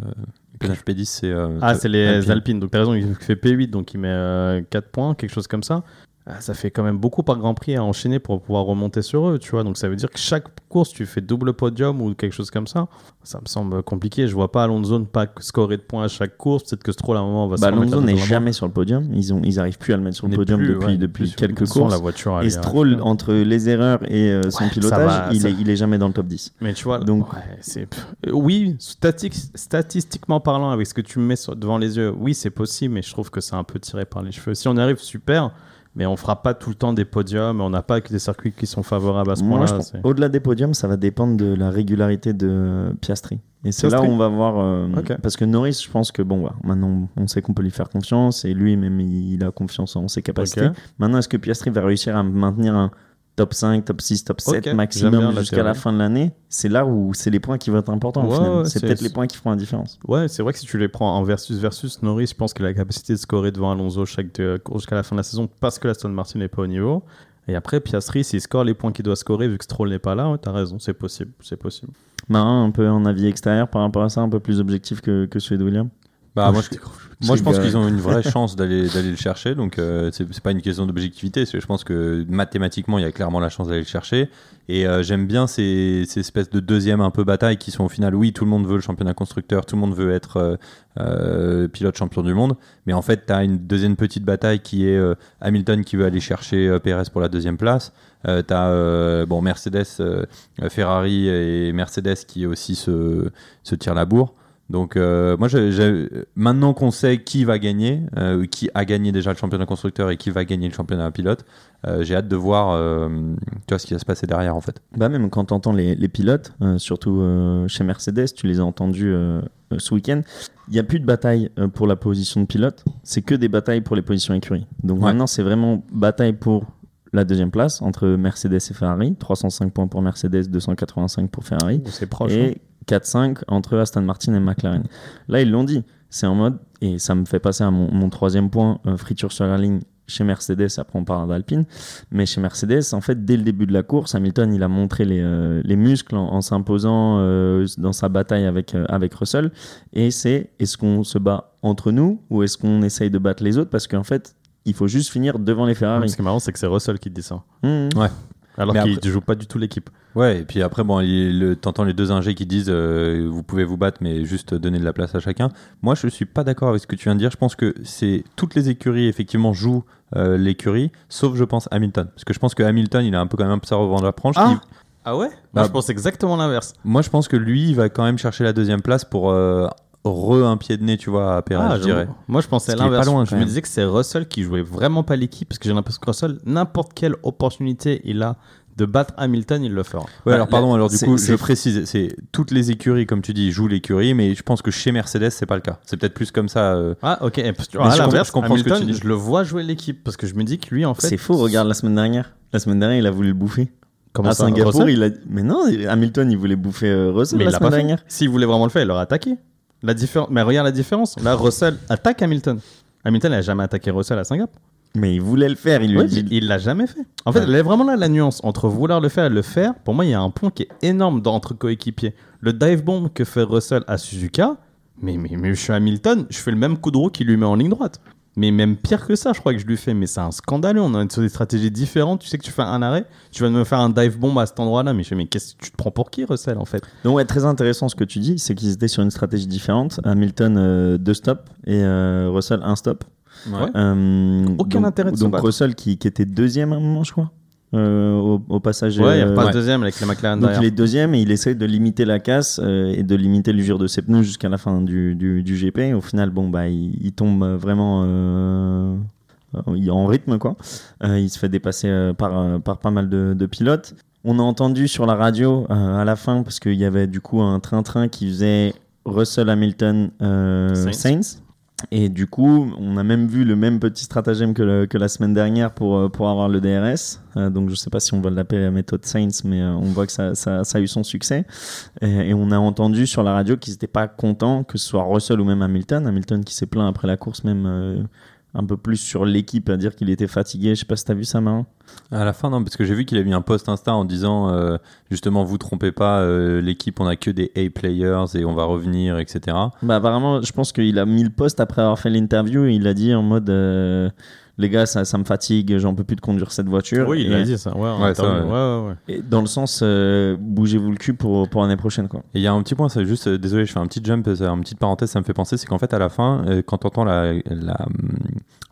P9, P10, c'est. euh, Ah, c'est les Alpine. Alpines. Donc, t'as raison, il fait P8, donc il met euh, 4 points, quelque chose comme ça. Ah, ça fait quand même beaucoup par Grand Prix à enchaîner pour pouvoir remonter sur eux, tu vois. Donc, ça veut dire que chaque course, tu fais double podium ou quelque chose comme ça. Ça me semble compliqué. Je vois pas Alonso ne pas scorer de points à chaque course. Peut-être que Stroll, à un moment, va se Bah, Alonso n'est jamais sur le podium. Ils ont, ils arrivent plus à le mettre sur le podium plus, depuis, ouais, depuis quelques courses. la voiture, Et Stroll, entre les erreurs et euh, son Ouais, pilotage, va, il, ça- est, il est jamais dans le top 10. Mais tu vois, Donc- ouais, euh, oui, stati- statistiquement parlant, avec ce que tu me mets devant les yeux, oui, c'est possible, mais je trouve que c'est un peu tiré par les cheveux. Si on arrive, super, mais on fera pas tout le temps des podiums, on n'a pas que des circuits qui sont favorables à ce Moi, point-là. au-delà des podiums, ça va dépendre de la régularité de Piastri. Et c'est là où on va voir. euh. Parce que Norris, je pense que bon, voilà, maintenant on sait qu'on peut lui faire confiance et lui même il a confiance en ses capacités. Maintenant, est-ce que Piastri va réussir à maintenir un top 5, top 6, top 7 Ok, j'aime bien maximum la jusqu'à la fin de l'année C'est là où c'est les points qui vont être importants. Ouais, ouais, c'est peut-être les points qui feront la différence. Ouais, c'est vrai que si tu les prends en versus versus, Norris, je pense qu'il a la capacité de scorer devant Alonso chaque course jusqu'à la fin de la saison parce que l'Aston Martin n'est pas au niveau. Et après, Piastri, s'il score les points qu'il doit scorer, vu que Stroll n'est pas là, ouais, t'as raison, c'est possible, c'est possible. Marin, un peu en avis extérieur par rapport à ça, un peu plus objectif que, que celui de William? Bah, moi, je, moi, je pense qu'ils ont une vraie chance d'aller d'aller le chercher. Donc, euh, c'est pas une question d'objectivité. Je pense que mathématiquement, il y a clairement la chance d'aller le chercher. Et euh, j'aime bien ces, ces espèces de deuxième un peu bataille qui sont au final, oui, tout le monde veut le championnat constructeur, tout le monde veut être euh, euh, pilote champion du monde. Mais en fait, tu as une deuxième petite bataille qui est Hamilton qui veut aller chercher Perez pour la deuxième place. Euh, tu as bon, Mercedes, euh, Ferrari et Mercedes qui aussi se, se tirent la bourre. Donc euh, moi, maintenant qu'on sait qui va gagner, euh, qui a gagné déjà le championnat constructeur et qui va gagner le championnat pilote, euh, j'ai hâte de voir euh, tu vois, ce qui va se passer derrière en fait. Bah même quand tu entends les, les pilotes, euh, surtout euh, chez Mercedes, tu les as entendus ce week-end, il n'y a plus de bataille euh, pour la position de pilote, c'est que des batailles pour les positions écuries. Donc Ouais. maintenant c'est vraiment bataille pour la deuxième place entre Mercedes et Ferrari, 305 points pour Mercedes, 285 pour Ferrari, C'est proche. hein. Et 4-5 entre Aston Martin et McLaren. Là ils l'ont dit, c'est en mode, et ça me fait passer à mon, mon troisième point, euh, friture sur la ligne chez Mercedes, après on parle d'Alpine. Mais chez Mercedes, en fait, dès le début de la course, Hamilton, il a montré les, euh, les muscles en, en s'imposant euh, dans sa bataille avec, euh, avec Russell. Et c'est est-ce qu'on se bat entre nous ou est-ce qu'on essaye de battre les autres Parce qu'en fait, il faut juste finir devant les Ferrari. Ce qui est marrant, c'est que c'est Russell qui ça. Mmh. Ouais. Alors Mais qu'il ne joue pas du tout l'équipe. Ouais, et puis après, bon, il- le- t'entends les deux ingés qui disent euh, vous pouvez vous battre, mais juste donner de la place à chacun. Moi, je suis pas d'accord avec ce que tu viens de dire. Je pense que c'est toutes les écuries effectivement jouent euh, l'écurie, sauf je pense Hamilton, parce que je pense que Hamilton, il a un peu quand même un peu sa revanche à prendre. Ah Il- Ah ouais? Bah, Je pense exactement l'inverse. Moi, je pense que lui, il va quand même chercher la deuxième place pour euh, re un pied de nez, tu vois, à Perez, Ah, je dirais. Moi, je pensais est l'inverse. pas loin, je me disais que c'est Russell qui jouait vraiment pas l'équipe parce que j'ai l'impression que Russell, n'importe quelle opportunité il a de battre Hamilton, il le fera. Ouais, Bah, alors pardon, là, alors du coup, je précise, c'est toutes les écuries, comme tu dis, jouent l'écurie, mais je pense que chez Mercedes, c'est pas le cas. C'est peut-être plus comme ça. euh, Ah, ok. Et parce que, Mais à l'inverse, je comprends ce que Hamilton, tu dis. je le vois jouer l'équipe parce que je me dis que lui, en fait. C'est faux, regarde la semaine dernière. La semaine dernière, il a voulu le bouffer. Comment à ça, Singapour, Russell il a. Mais non, Hamilton, il voulait bouffer euh, Russell Mais la semaine dernière. S'il voulait vraiment le faire, il l'aurait attaqué. La différence. Mais regarde la différence. Là, Russell attaque Hamilton. Hamilton n'a jamais attaqué Russell à Singapour. Mais il voulait le faire. Il Ouais, il l'a jamais fait. En fait, Ouais. elle est vraiment là la nuance entre vouloir le faire et le faire. Pour moi, il y a un point qui est énorme entre coéquipiers. Le dive bomb que fait Russell à Suzuka, mais, mais, mais je suis Hamilton, je fais le même coup de roue qu'il lui met en ligne droite. Mais même pire que ça, je crois que je lui fais. Mais c'est un scandaleux. On est sur des stratégies différentes. Tu sais que tu fais un arrêt, tu vas me faire un dive bomb à cet endroit-là. Mais je fais, mais qu'est-ce que tu te prends pour qui, Russell, en fait? Donc ouais, très intéressant ce que tu dis, c'est qu'ils étaient sur une stratégie différente. Hamilton euh, deux stops et euh, Russell un stop. Ouais. Euh, Aucun donc- intérêt de se Donc battre. Russell qui, qui était deuxième à un moment, je crois, euh, au, au passage. Ouais, il euh, repasse ouais. deuxième avec les McLaren donc derrière. il est deuxième et il essaye de limiter la casse euh, et de limiter l'usure de ses pneus jusqu'à la fin du, du, du GP. Au final, bon bah il, il tombe vraiment euh, il est en rythme quoi. Euh, il se fait dépasser euh, par, euh, par pas mal de, de pilotes. On a entendu sur la radio euh, à la fin parce qu'il y avait du coup un train-train qui faisait Russell Hamilton euh, Sainz. Et du coup, on a même vu le même petit stratagème que, la semaine dernière pour, euh, pour avoir le DRS. Euh, donc, je sais pas si on va l'appeler la méthode Sainz, mais euh, on voit que ça, a eu son succès. Et, on a entendu sur la radio qu'ils n'étaient pas contents que ce soit Russell ou même Hamilton. Hamilton qui s'est plaint après la course, même un peu plus sur l'équipe, à dire qu'il était fatigué. Je sais pas si tu as vu ça, Marin. À la fin, non, parce que j'ai vu qu'il a mis un post Insta en disant euh, justement, vous trompez pas, euh, l'équipe, on a que des A-players et on va revenir, etc. Bah, apparemment, je pense qu'il a mis le poste après avoir fait l'interview. et Il a dit en mode euh, Les gars, ça, ça me fatigue, j'en peux plus de conduire cette voiture. Oui, il Et- a dit ça. Ouais, Ouais, ça, ouais. ouais, ouais, ouais. Et dans le sens, euh, bougez-vous le cul pour, pour l'année prochaine. Quoi. Et il y a un petit point, c'est juste, euh, désolé, je fais un petit jump, une petite parenthèse, ça me fait penser, c'est qu'en fait, à la fin, euh, quand on entend la, la,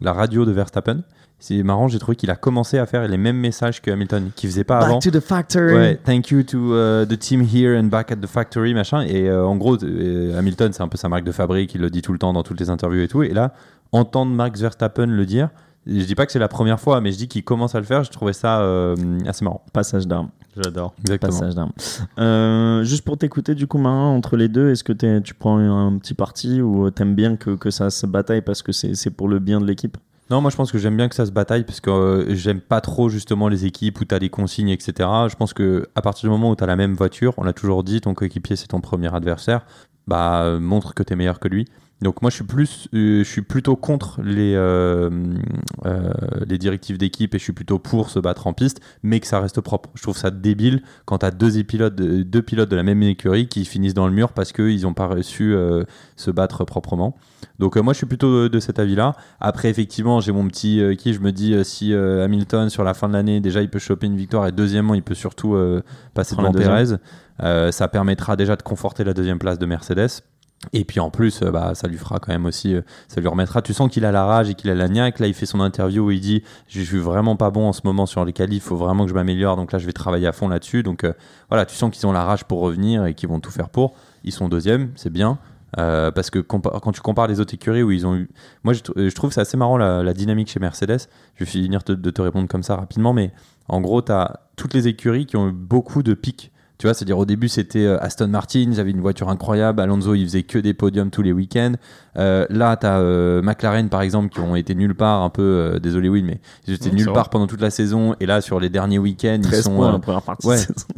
la radio de Verstappen, c'est marrant, j'ai trouvé qu'il a commencé à faire les mêmes messages que Hamilton, qu'il faisait pas avant. the factory. Ouais, thank you to uh, the team here and back at the factory, machin. Et euh, en gros, euh, Hamilton, c'est un peu sa marque de fabrique, il le dit tout le temps dans toutes les interviews et tout. Et là, entendre Max Verstappen le dire, je dis pas que c'est la première fois, mais je dis qu'il commence à le faire, je trouvais ça euh, assez marrant. Passage d'armes. J'adore. Exactement. Passage d'armes. Euh, juste pour t'écouter, du coup, Marin, entre les deux, est-ce que t'es- tu prends un petit parti ou t'aimes bien que, que ça se bataille parce que c'est pour le bien de l'équipe? Non, moi je pense que j'aime bien que ça se bataille parce que euh, j'aime pas trop justement les équipes où tu as des consignes, etc. Je pense que à partir du moment où tu as la même voiture, on l'a toujours dit, ton coéquipier c'est ton premier adversaire, bah euh, montre que tu es meilleur que lui. Donc moi je suis plus, euh, je suis plutôt contre les euh, euh, les directives d'équipe et je suis plutôt pour se battre en piste, mais que ça reste propre. Je trouve ça débile quand tu as deux pilotes, de, deux pilotes de la même écurie qui finissent dans le mur parce qu'ils n'ont pas euh, se battre proprement. Donc moi je suis plutôt de, cet avis-là. Après effectivement j'ai mon petit qui je me dis si Hamilton sur la fin de l'année déjà il peut choper une victoire et deuxièmement il peut surtout passer devant. Perez, ça permettra déjà de conforter la deuxième place de Mercedes. Et puis en plus, euh, bah, ça lui fera quand même aussi, euh, ça lui remettra. Tu sens qu'il a la rage et qu'il a la niaque. Là, il fait son interview où il dit Je suis vraiment pas bon en ce moment sur les qualifs, il faut vraiment que je m'améliore. Donc là, je vais travailler à fond là-dessus. Donc euh, voilà, tu sens qu'ils ont la rage pour revenir et qu'ils vont tout faire pour. Ils sont deuxième, c'est bien. Parce que quand tu compares les autres écuries où ils ont eu. Moi, je, je trouve c'est assez marrant la, dynamique chez Mercedes. Je vais finir de te répondre comme ça rapidement, mais en gros, tu as toutes les écuries qui ont eu beaucoup de pics. Tu vois, c'est-à-dire au début, c'était euh, Aston Martin, ils avaient une voiture incroyable. Alonso, il faisait que des podiums tous les week-ends. Euh, là, tu as McLaren, par exemple, qui ont été nulle part, un peu, euh, désolé, Will, mais ils étaient nulle part pendant toute la saison. Et là, sur les derniers week-ends, ils 13 sont. euh,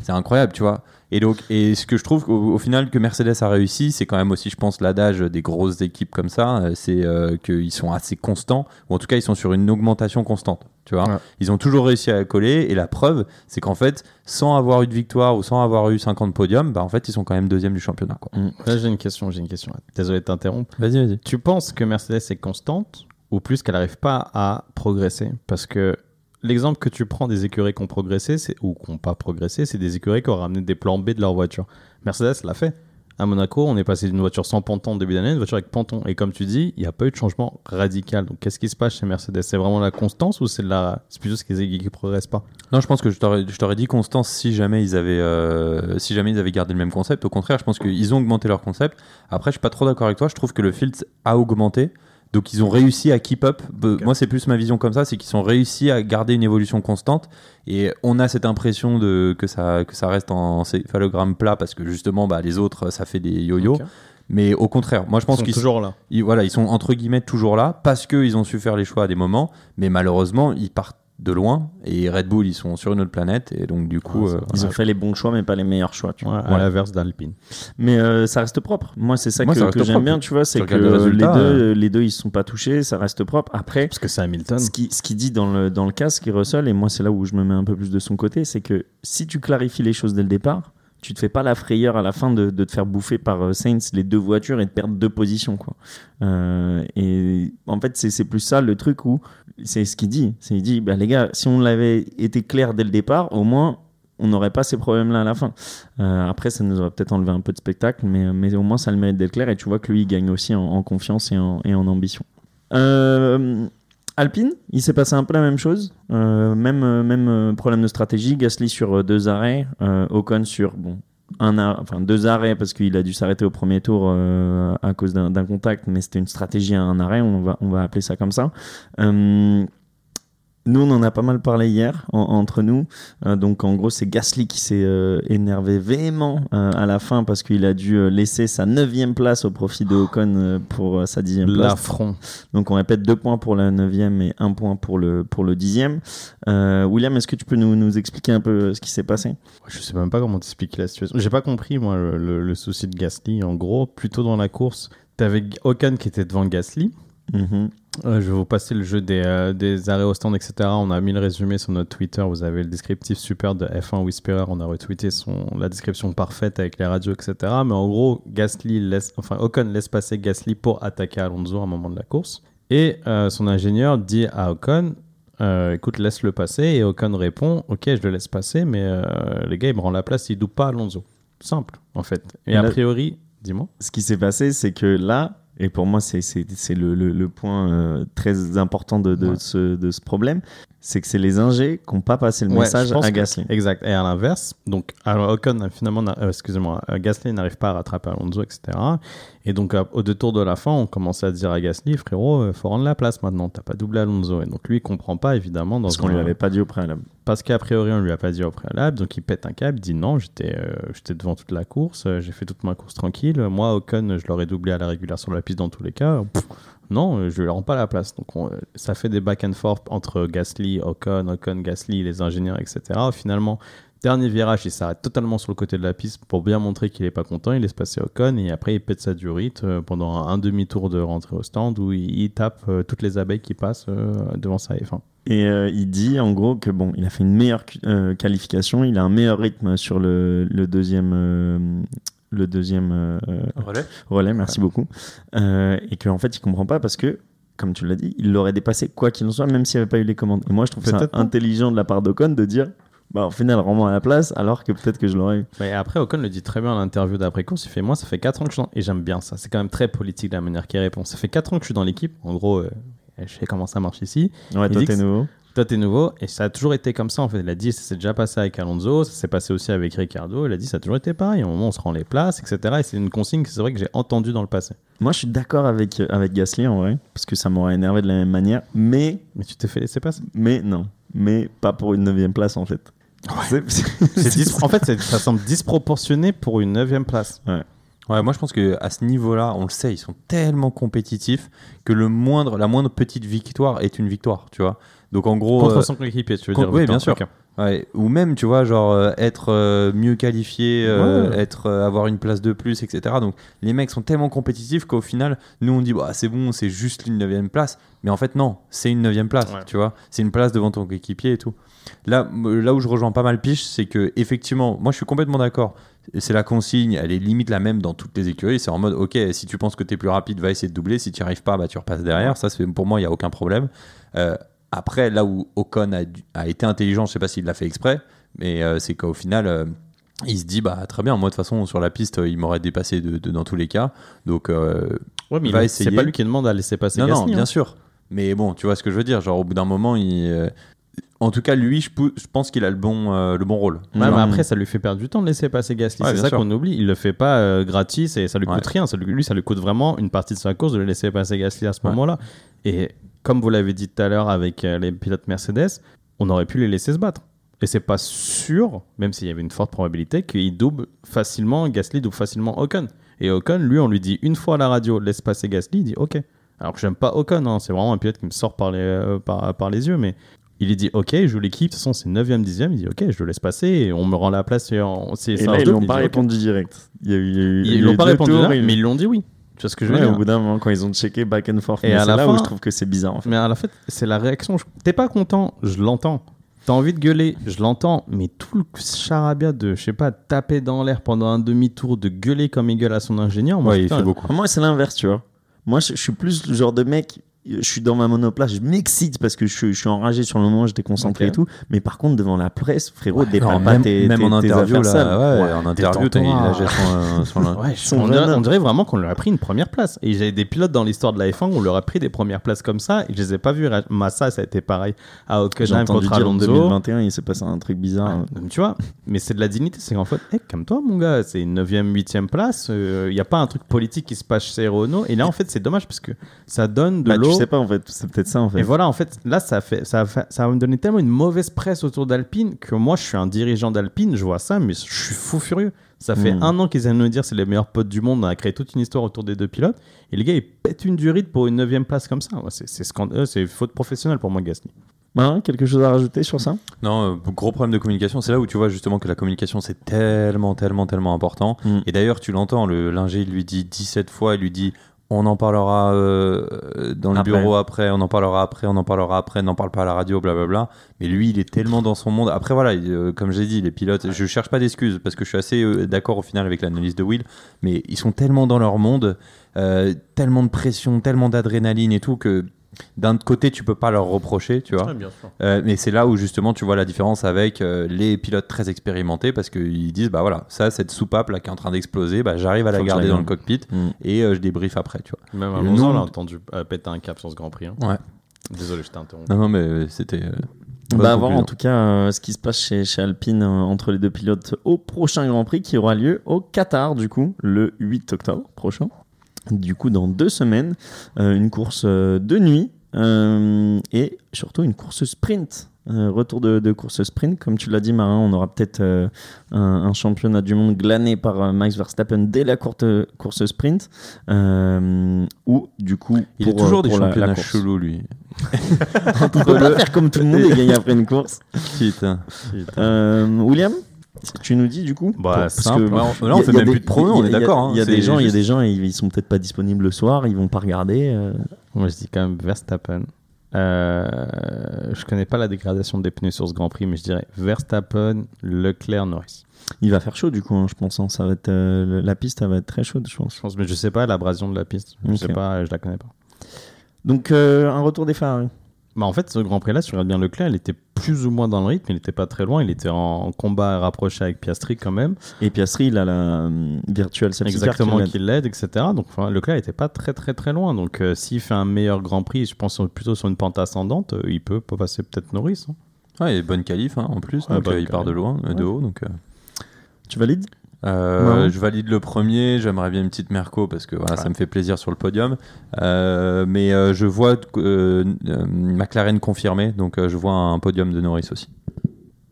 c'est incroyable, tu vois. Et donc, et ce que je trouve au, au final que Mercedes a réussi, c'est quand même aussi, je pense, l'adage des grosses équipes comme ça, euh, c'est euh, qu'ils sont assez constants, ou en tout cas, ils sont sur une augmentation constante. Tu vois, Ouais. ils ont toujours réussi à coller, et la preuve, c'est qu'en fait, sans avoir eu de victoire ou sans avoir eu 50 podiums, bah en fait, ils sont quand même deuxième du championnat. Quoi. Là, j'ai une question, j'ai une question. Désolé de t'interrompre. Vas-y, vas-y. Tu penses que Mercedes est constante ou plus qu'elle n'arrive pas à progresser? Parce que l'exemple que tu prends des écuries qui ont progressé ou qui n'ont pas progressé, c'est des écuries qui ont ramené des plans B de leur voiture. Mercedes l'a fait. À Monaco, on est passé d'une voiture sans ponton au début d'année à une voiture avec ponton. Et comme tu dis, il n'y a pas eu de changement radical. Donc qu'est-ce qui se passe chez Mercedes? C'est vraiment la constance ou c'est la... plutôt ce qu'ils ne progressent pas? Non, je pense que je t'aurais, dit Constance si jamais ils avaient, euh, si jamais ils avaient gardé le même concept. Au contraire, je pense qu'ils ont augmenté leur concept. Après, je suis pas trop d'accord avec toi. Je trouve que le filtre a augmenté. Donc, ils ont réussi à keep up. Moi, c'est plus ma vision comme ça, c'est qu'ils ont réussi à garder une évolution constante. Et on a cette impression de que ça, que ça reste en céphalogramme plat parce que justement, bah, les autres, ça fait des yo-yo. Mais au contraire, moi, je pense sont qu'ils toujours là. ils, voilà, ils sont entre guillemets toujours là parce qu'ils ont su faire les choix à des moments, mais malheureusement, ils partent de loin et Red Bull, ils sont sur une autre planète et donc du coup, Ouais, euh. Ils ont fait les bons choix, mais pas les meilleurs choix. Tu vois. Ouais, à l'inverse d'Alpine. Mais euh, ça reste propre. Moi, c'est ça Moi, que, ça reste que j'aime bien, tu vois, c'est que les deux, les deux, ils se sont pas touchés, ça reste propre. Après, Parce que c'est Hamilton. ce qui, ce qui dit dans le, dans le casque, Russell, et moi, c'est là où je me mets un peu plus de son côté, c'est que si tu clarifies les choses dès le départ, tu te fais pas la frayeur à la fin de, de te faire bouffer par euh, Saints les deux voitures et de perdre deux positions. Quoi. Euh, et en fait, c'est plus ça le truc où c'est ce qu'il dit. C'est il dit, bah, les gars, si on l'avait été clair dès le départ, au moins on n'aurait pas ces problèmes-là à la fin. Euh, après, ça nous aurait peut-être enlevé un peu de spectacle, mais, mais au moins ça le mérite d'être clair et tu vois que lui, il gagne aussi en, en confiance et en, et en ambition. Euh, Alpine, il s'est passé un peu la même chose. Euh, même, euh, euh, problème de stratégie. Gasly sur deux arrêts. Ocon sur un ar- enfin, deux arrêts parce qu'il a dû s'arrêter au premier tour à cause d'un contact, mais c'était une stratégie à un arrêt. On va appeler ça comme ça. Nous, on en a pas mal parlé hier en- entre nous. Euh, donc, en gros, c'est Gasly qui s'est euh, énervé véhément euh, à la fin parce qu'il a dû laisser sa neuvième place au profit de Ocon pour sa dixième place. L'affront. Donc on répète deux points pour la neuvième et un point pour le, pour le dixième. William, est-ce que tu peux nous, nous expliquer un peu ce qui s'est passé? Je sais même pas comment t'expliquer la situation. J'ai pas compris, moi, le, le- le souci de Gasly. En gros, plutôt dans la course, t'avais Ocon qui était devant Gasly. Mhm. Euh, je vais vous passer le jeu des, euh, des arrêts au stand, etc. On a mis le résumé sur notre Twitter. Vous avez le descriptif super de F1 Whisperer. On a retweeté son, la description parfaite avec les radios, etc. Mais en gros, Gasly laisse, enfin, Ocon laisse passer Gasly pour attaquer Alonso à un moment de la course. Et euh, son ingénieur dit à Ocon écoute, laisse-le passer. Et Ocon répond ok, je le laisse passer, mais les gars, il me rend la place, il double pas Alonso. Simple, en fait. Et a priori, dis-moi. Ce qui s'est passé, c'est que là, et pour moi c'est le, le- le point euh, très important de, de Ouais. ce, de ce problème, c'est que c'est les ingés qui n'ont pas passé le Ouais, message à que- Gasly. Exact. Et à l'inverse, donc alors Ocon finalement, n'a- euh, excusez-moi, euh, Gasly n'arrive pas à rattraper Alonso, etc. Et donc euh, au deux tours de la fin, on commençait à dire à Gasly, frérot, euh, faut rendre la place maintenant. T'as pas doublé Alonso. Et donc lui, il comprend pas évidemment dans Parce qu'on lui avait pas dit au préalable. parce qu'a priori on lui a pas dit au préalable, donc il pète un câble, il dit non, j'étais euh, j'étais devant toute la course, j'ai fait toute ma course tranquille. Moi, Ocon, je l'aurais doublé à la régulière sur la piste dans tous les cas. Pff, non, euh, je lui rends pas la place. Donc on- euh, ça fait des back and forth entre Gasly, Ocon, Ocon, Gasly, les ingénieurs, etc. Finalement, dernier virage, il s'arrête totalement sur le côté de la piste pour bien montrer qu'il est pas content. Il laisse passer Ocon et après il pète sa durite euh, pendant un, demi-tour de rentrée au stand où il, tape toutes les abeilles qui passent devant sa F1. Et il dit en gros que bon, il a fait une meilleure qualification, il a un meilleur rythme sur le, deuxième, le deuxième euh, relais. relais, merci beaucoup. Euh, et qu'en fait, il comprend pas parce que, comme tu l'as dit, il l'aurait dépassé quoi qu'il en soit, même s'il n'y avait pas eu les commandes. Et moi, je trouve ça intelligent de la part d'Ocon de dire, bah, au final, rends-moi à la place, alors que peut-être que je l'aurais eu. Mais après, Ocon le dit très bien en interview d'après-course. Il fait Moi, ça fait 4 ans que je suis dans. Et j'aime bien ça. C'est quand même très politique de la manière qu'il répond. Ça fait 4 ans que je suis dans l'équipe. En gros, euh, je sais comment ça marche ici. Ouais, Il toi, t'es nouveau. Toi, t'es nouveau et ça a toujours été comme ça en fait. Il a dit, ça s'est déjà passé avec Alonso, ça s'est passé aussi avec Ricardo. Il a dit, ça a toujours été pareil. Un moment, on se rend les places, etc. Et c'est une consigne que c'est vrai que j'ai entendue dans le passé. Moi, je suis d'accord avec, avec Gasly en vrai, parce que ça m'aurait énervé de la même manière, mais, Mais tu t'es fait laisser passer. mais non. Mais pas pour une neuvième place en fait. En fait, ça semble disproportionné pour une neuvième place. Ouais, moi je pense que à ce niveau-là, on le sait, ils sont tellement compétitifs que le moindre, la moindre petite victoire est une victoire, tu vois. Donc en gros, Contre euh, son coéquipier, tu veux dire oui, bien sûr. Ouais, ou même, tu vois, genre euh, être euh, mieux qualifié, euh, Ouais. être euh, avoir une place de plus, etc. Donc les mecs sont tellement compétitifs qu'au final, nous on dit bah c'est bon, c'est juste une neuvième place, mais en fait non, c'est une neuvième place, Ouais. tu vois. C'est une place devant ton coéquipier et tout. Là, là où je rejoins pas mal Piche, c'est que effectivement, moi je suis complètement d'accord. C'est la consigne, elle est limite la même dans toutes les écuries. C'est en mode, ok, si tu penses que tu es plus rapide, va essayer de doubler. Si tu n'y arrives pas, bah, tu repasses derrière. Ça, pour moi, il n'y a aucun problème. Euh, après, là où Ocon a, été intelligent, je sais pas s'il l'a fait exprès, mais euh, c'est qu'au final, euh, il se dit, bah très bien, moi de toute façon, sur la piste, il m'aurait dépassé de, de- dans tous les cas. Donc, Ouais, mais Va il- essayer. c'est pas lui qui demande à laisser passer non, non, Gasly. bien hein. sûr. Mais bon, tu vois ce que je veux dire. Genre, au bout d'un moment, il. Euh, En tout cas, lui, je, pense qu'il a le bon, euh, le bon rôle. Ouais, mais après, ça lui fait perdre du temps de laisser passer Gasly. Ouais, c'est ça qu'on oublie. Il le fait pas euh, gratis et ça lui Ouais. coûte rien. Ça lui, lui, ça lui coûte vraiment une partie de sa course de le laisser passer Gasly à ce moment-là. Et comme vous l'avez dit tout à l'heure avec euh, les pilotes Mercedes, on aurait pu les laisser se battre. Et c'est pas sûr, même s'il y avait une forte probabilité, qu'il double facilement, Gasly double facilement Ocon. Et Ocon, lui, on lui dit une fois à la radio, laisse passer Gasly, il dit OK. Alors que j'aime pas Ocon, hein, c'est vraiment un pilote qui me sort par les, euh, par, par les yeux, mais il lui dit OK, je joue l'équipe, de toute façon c'est 9ème, 10ème, il dit OK, je le laisse passer et on me rend la place et on, Et là, ils il pas répondu direct. Ils eu l'ont pas répondu ils- mais ils l'ont dit oui. Tu vois ce que je veux Ouais, dire au bout d'un moment, quand ils ont checké back and forth, Et c'est la là fin- où je trouve que c'est bizarre en fait. Mais à la fait, c'est la réaction. Je- T'es pas content, je l'entends. T'as envie de gueuler, je l'entends. Mais tout le charabia de, je sais pas, taper dans l'air pendant un demi-tour, de gueuler comme il gueule à son ingénieur, moi, Ouais, il fait beaucoup. Moi, c'est l'inverse, tu vois. Moi, je, je suis plus le genre de mec. Je suis dans ma monoplace, je m'excite parce que je, suis- je suis enragé sur le moment, j'étais concentré et tout. Mais par contre, devant la presse, frérot, Non, pas même, tes, même tes- en interview, là, ouais, en interview, t'as- il détends-toi. a géré son, son- Ouais, Son on, dirait, venin. on dirait vraiment qu'on leur a pris une première place. Et j'ai des pilotes dans l'histoire de la F1 où on leur a pris des premières places comme ça et je les ai pas vus. Massa, ça a été pareil à J'ai Hockenheim entendu contre dire en Alonso. 2021, il s'est passé un truc bizarre. Ouais, donc tu vois, mais c'est de la dignité. C'est qu'en fait, hey, comme toi, mon gars, c'est une 9e, 8e place. Il n'y a pas un truc politique qui se passe chez Renault. Et là, en fait, c'est dommage parce que ça donne de Bah, l'eau. Tu sais pas en fait, c'est peut-être ça en fait. Et voilà, en fait, là, ça, fait, ça, fait- ça va me donner tellement une mauvaise presse autour d'Alpine que moi, je suis un dirigeant d'Alpine, je vois ça, mais je suis fou furieux. Ça fait Mm. un an qu'ils viennent nous dire c'est les meilleurs potes du monde, on a créé toute une histoire autour des deux pilotes. Et les gars, ils pètent une durite pour une 9 place comme ça. Ouais, c'est scandaleux, c'est faute professionnelle pour moi, Gasly. Hein, quelque chose à rajouter sur ça? Non, euh, gros problème de communication. C'est là où tu vois justement que la communication c'est tellement, tellement, tellement important. Mm. Et d'ailleurs, tu l'entends, le linger il lui dit 17 fois, il lui dit on en parlera euh, dans le Après. bureau après, on en parlera après, on en parlera après, n'en parle pas à la radio, blablabla. Mais lui, il est tellement dans son monde. Après, voilà, il- euh, comme j'ai dit, les pilotes, je cherche pas d'excuses parce que je suis assez euh, d'accord au final avec l'analyse de Will, mais ils sont tellement dans leur monde, tellement de pression, tellement d'adrénaline et tout que d'un côté, tu peux pas leur reprocher, tu vois. bien sûr. Euh, mais c'est là où justement tu vois la différence avec euh, les pilotes très expérimentés parce qu'ils disent bah voilà ça cette soupape là qui est en train d'exploser bah j'arrive à la garder dans le cockpit Mm. et euh, je débriefe après tu vois Même nous, on l'a entendu euh, péter un cap sur ce Grand Prix. hein. ouais Désolé, je t'ai interrompu. non non mais c'était euh, On pas va non voir en tout cas euh, ce qui se passe chez, chez Alpine euh, entre les deux pilotes au prochain Grand Prix qui aura lieu au Qatar du coup le 8 octobre prochain. Du coup dans deux semaines, euh, une course euh, de nuit euh, et surtout une course sprint. Retour de, de course sprint, comme tu l'as dit Marin, on aura peut-être un, un championnat du monde glané par Max Verstappen dès la courte course sprint, ou du coup il est pour, euh, toujours des pour la- la championnats chelous lui On peut pas faire comme tout le monde et gagner après une course. Putain. William, tu nous dis du coup Bah, Parce simple. que- on- là, on il y a- fait même des- plus de pronos, on est il y a- d'accord, hein. Il y a des gens, il y a juste- des gens, ils, sont peut-être pas disponibles le soir, ils vont pas regarder. euh. Moi, je dis quand même Verstappen. Euh, je connais pas la dégradation des pneus sur ce Grand Prix, mais je dirais Verstappen, Leclerc, Norris. Il va faire chaud du coup, hein, je pense. hein. Ça va être euh, la piste, elle va être très chaude, je pense. Je pense, mais je sais pas l'abrasion de la piste. Je Ok. sais pas, je la connais pas. Donc euh, un retour des Ferrari. Bah, en fait, ce Grand Prix-là, si tu regardes bien Leclerc, il était plus ou moins dans le rythme, il n'était pas très loin, il était en combat rapproché avec Piastri quand même. Et Piastri, il a la euh, virtual safety Exactement, qui l'aide. qui l'aide, etc. Donc enfin, Leclerc n'était pas très très très loin. Donc euh, s'il fait un meilleur Grand Prix, je pense plutôt sur une pente ascendante, euh, il peut pas passer peut-être Norris. hein. Ouais, et bonne qualif hein, en plus, Ouais, donc euh, il part de loin, de haut. Donc, euh, Tu valides? Euh, Ouais. Je valide le premier, j'aimerais bien une petite Merco parce que voilà, ça me fait plaisir sur le podium. Euh, mais euh, je vois McLaren confirmé, donc euh, je vois un podium de Norris aussi.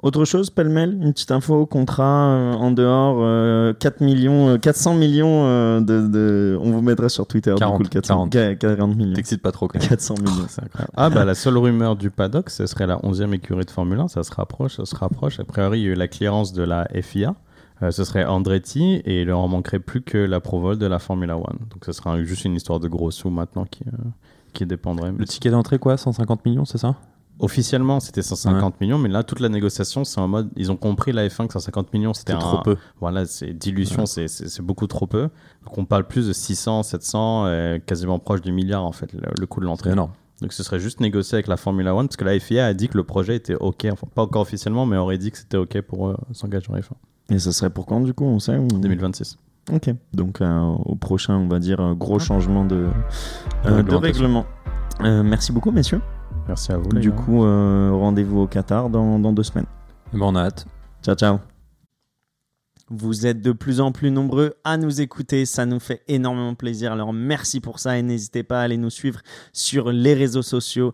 Autre chose, pêle-mêle, une petite info, contrat euh, en dehors, euh, 4 millions, euh, 400 millions euh, de, de- On vous mettra sur Twitter, 40, du coup, le 400, 40. Qua- 40 millions. T'excites pas trop quand même. 400 millions. C'est incroyable. Ah bah la seule rumeur du paddock, ce serait la 11e écurie de Formule 1, ça se rapproche, ça se rapproche. A priori, il y a eu la clearance de la FIA. Euh, ce serait Andretti et il leur manquerait plus que la Provol de la Formula One. Donc ce sera juste une histoire de gros sous maintenant qui, euh, qui dépendrait. Le ticket d'entrée, quoi 150 millions, c'est ça? Officiellement, c'était 150 millions, mais là, toute la négociation, c'est en mode. Ils ont compris la F1 que 150 millions, c'était un- trop peu. Voilà, c'est dilution, c'est- beaucoup trop peu. Donc on parle plus de 600, 700, euh, quasiment proche du milliard en fait, le, le coût de l'entrée. Donc ce serait juste négocié avec la Formula One, parce que la FIA a dit que le projet était OK, enfin pas encore officiellement, mais aurait dit que c'était OK pour euh, s'engager en F1. Et ça serait pour quand, du coup, on sait ou- 2026. Ok. Donc, euh, au prochain, on va dire, euh, gros changement de, euh, de réglementation. règlement. Euh, merci beaucoup, messieurs. Merci à vous. Du gars. coup, euh, rendez-vous au Qatar dans, dans deux semaines. Bon, on a hâte. Ciao, ciao. Vous êtes de plus en plus nombreux à nous écouter, ça nous fait énormément plaisir. Alors merci pour ça et n'hésitez pas à aller nous suivre sur les réseaux sociaux,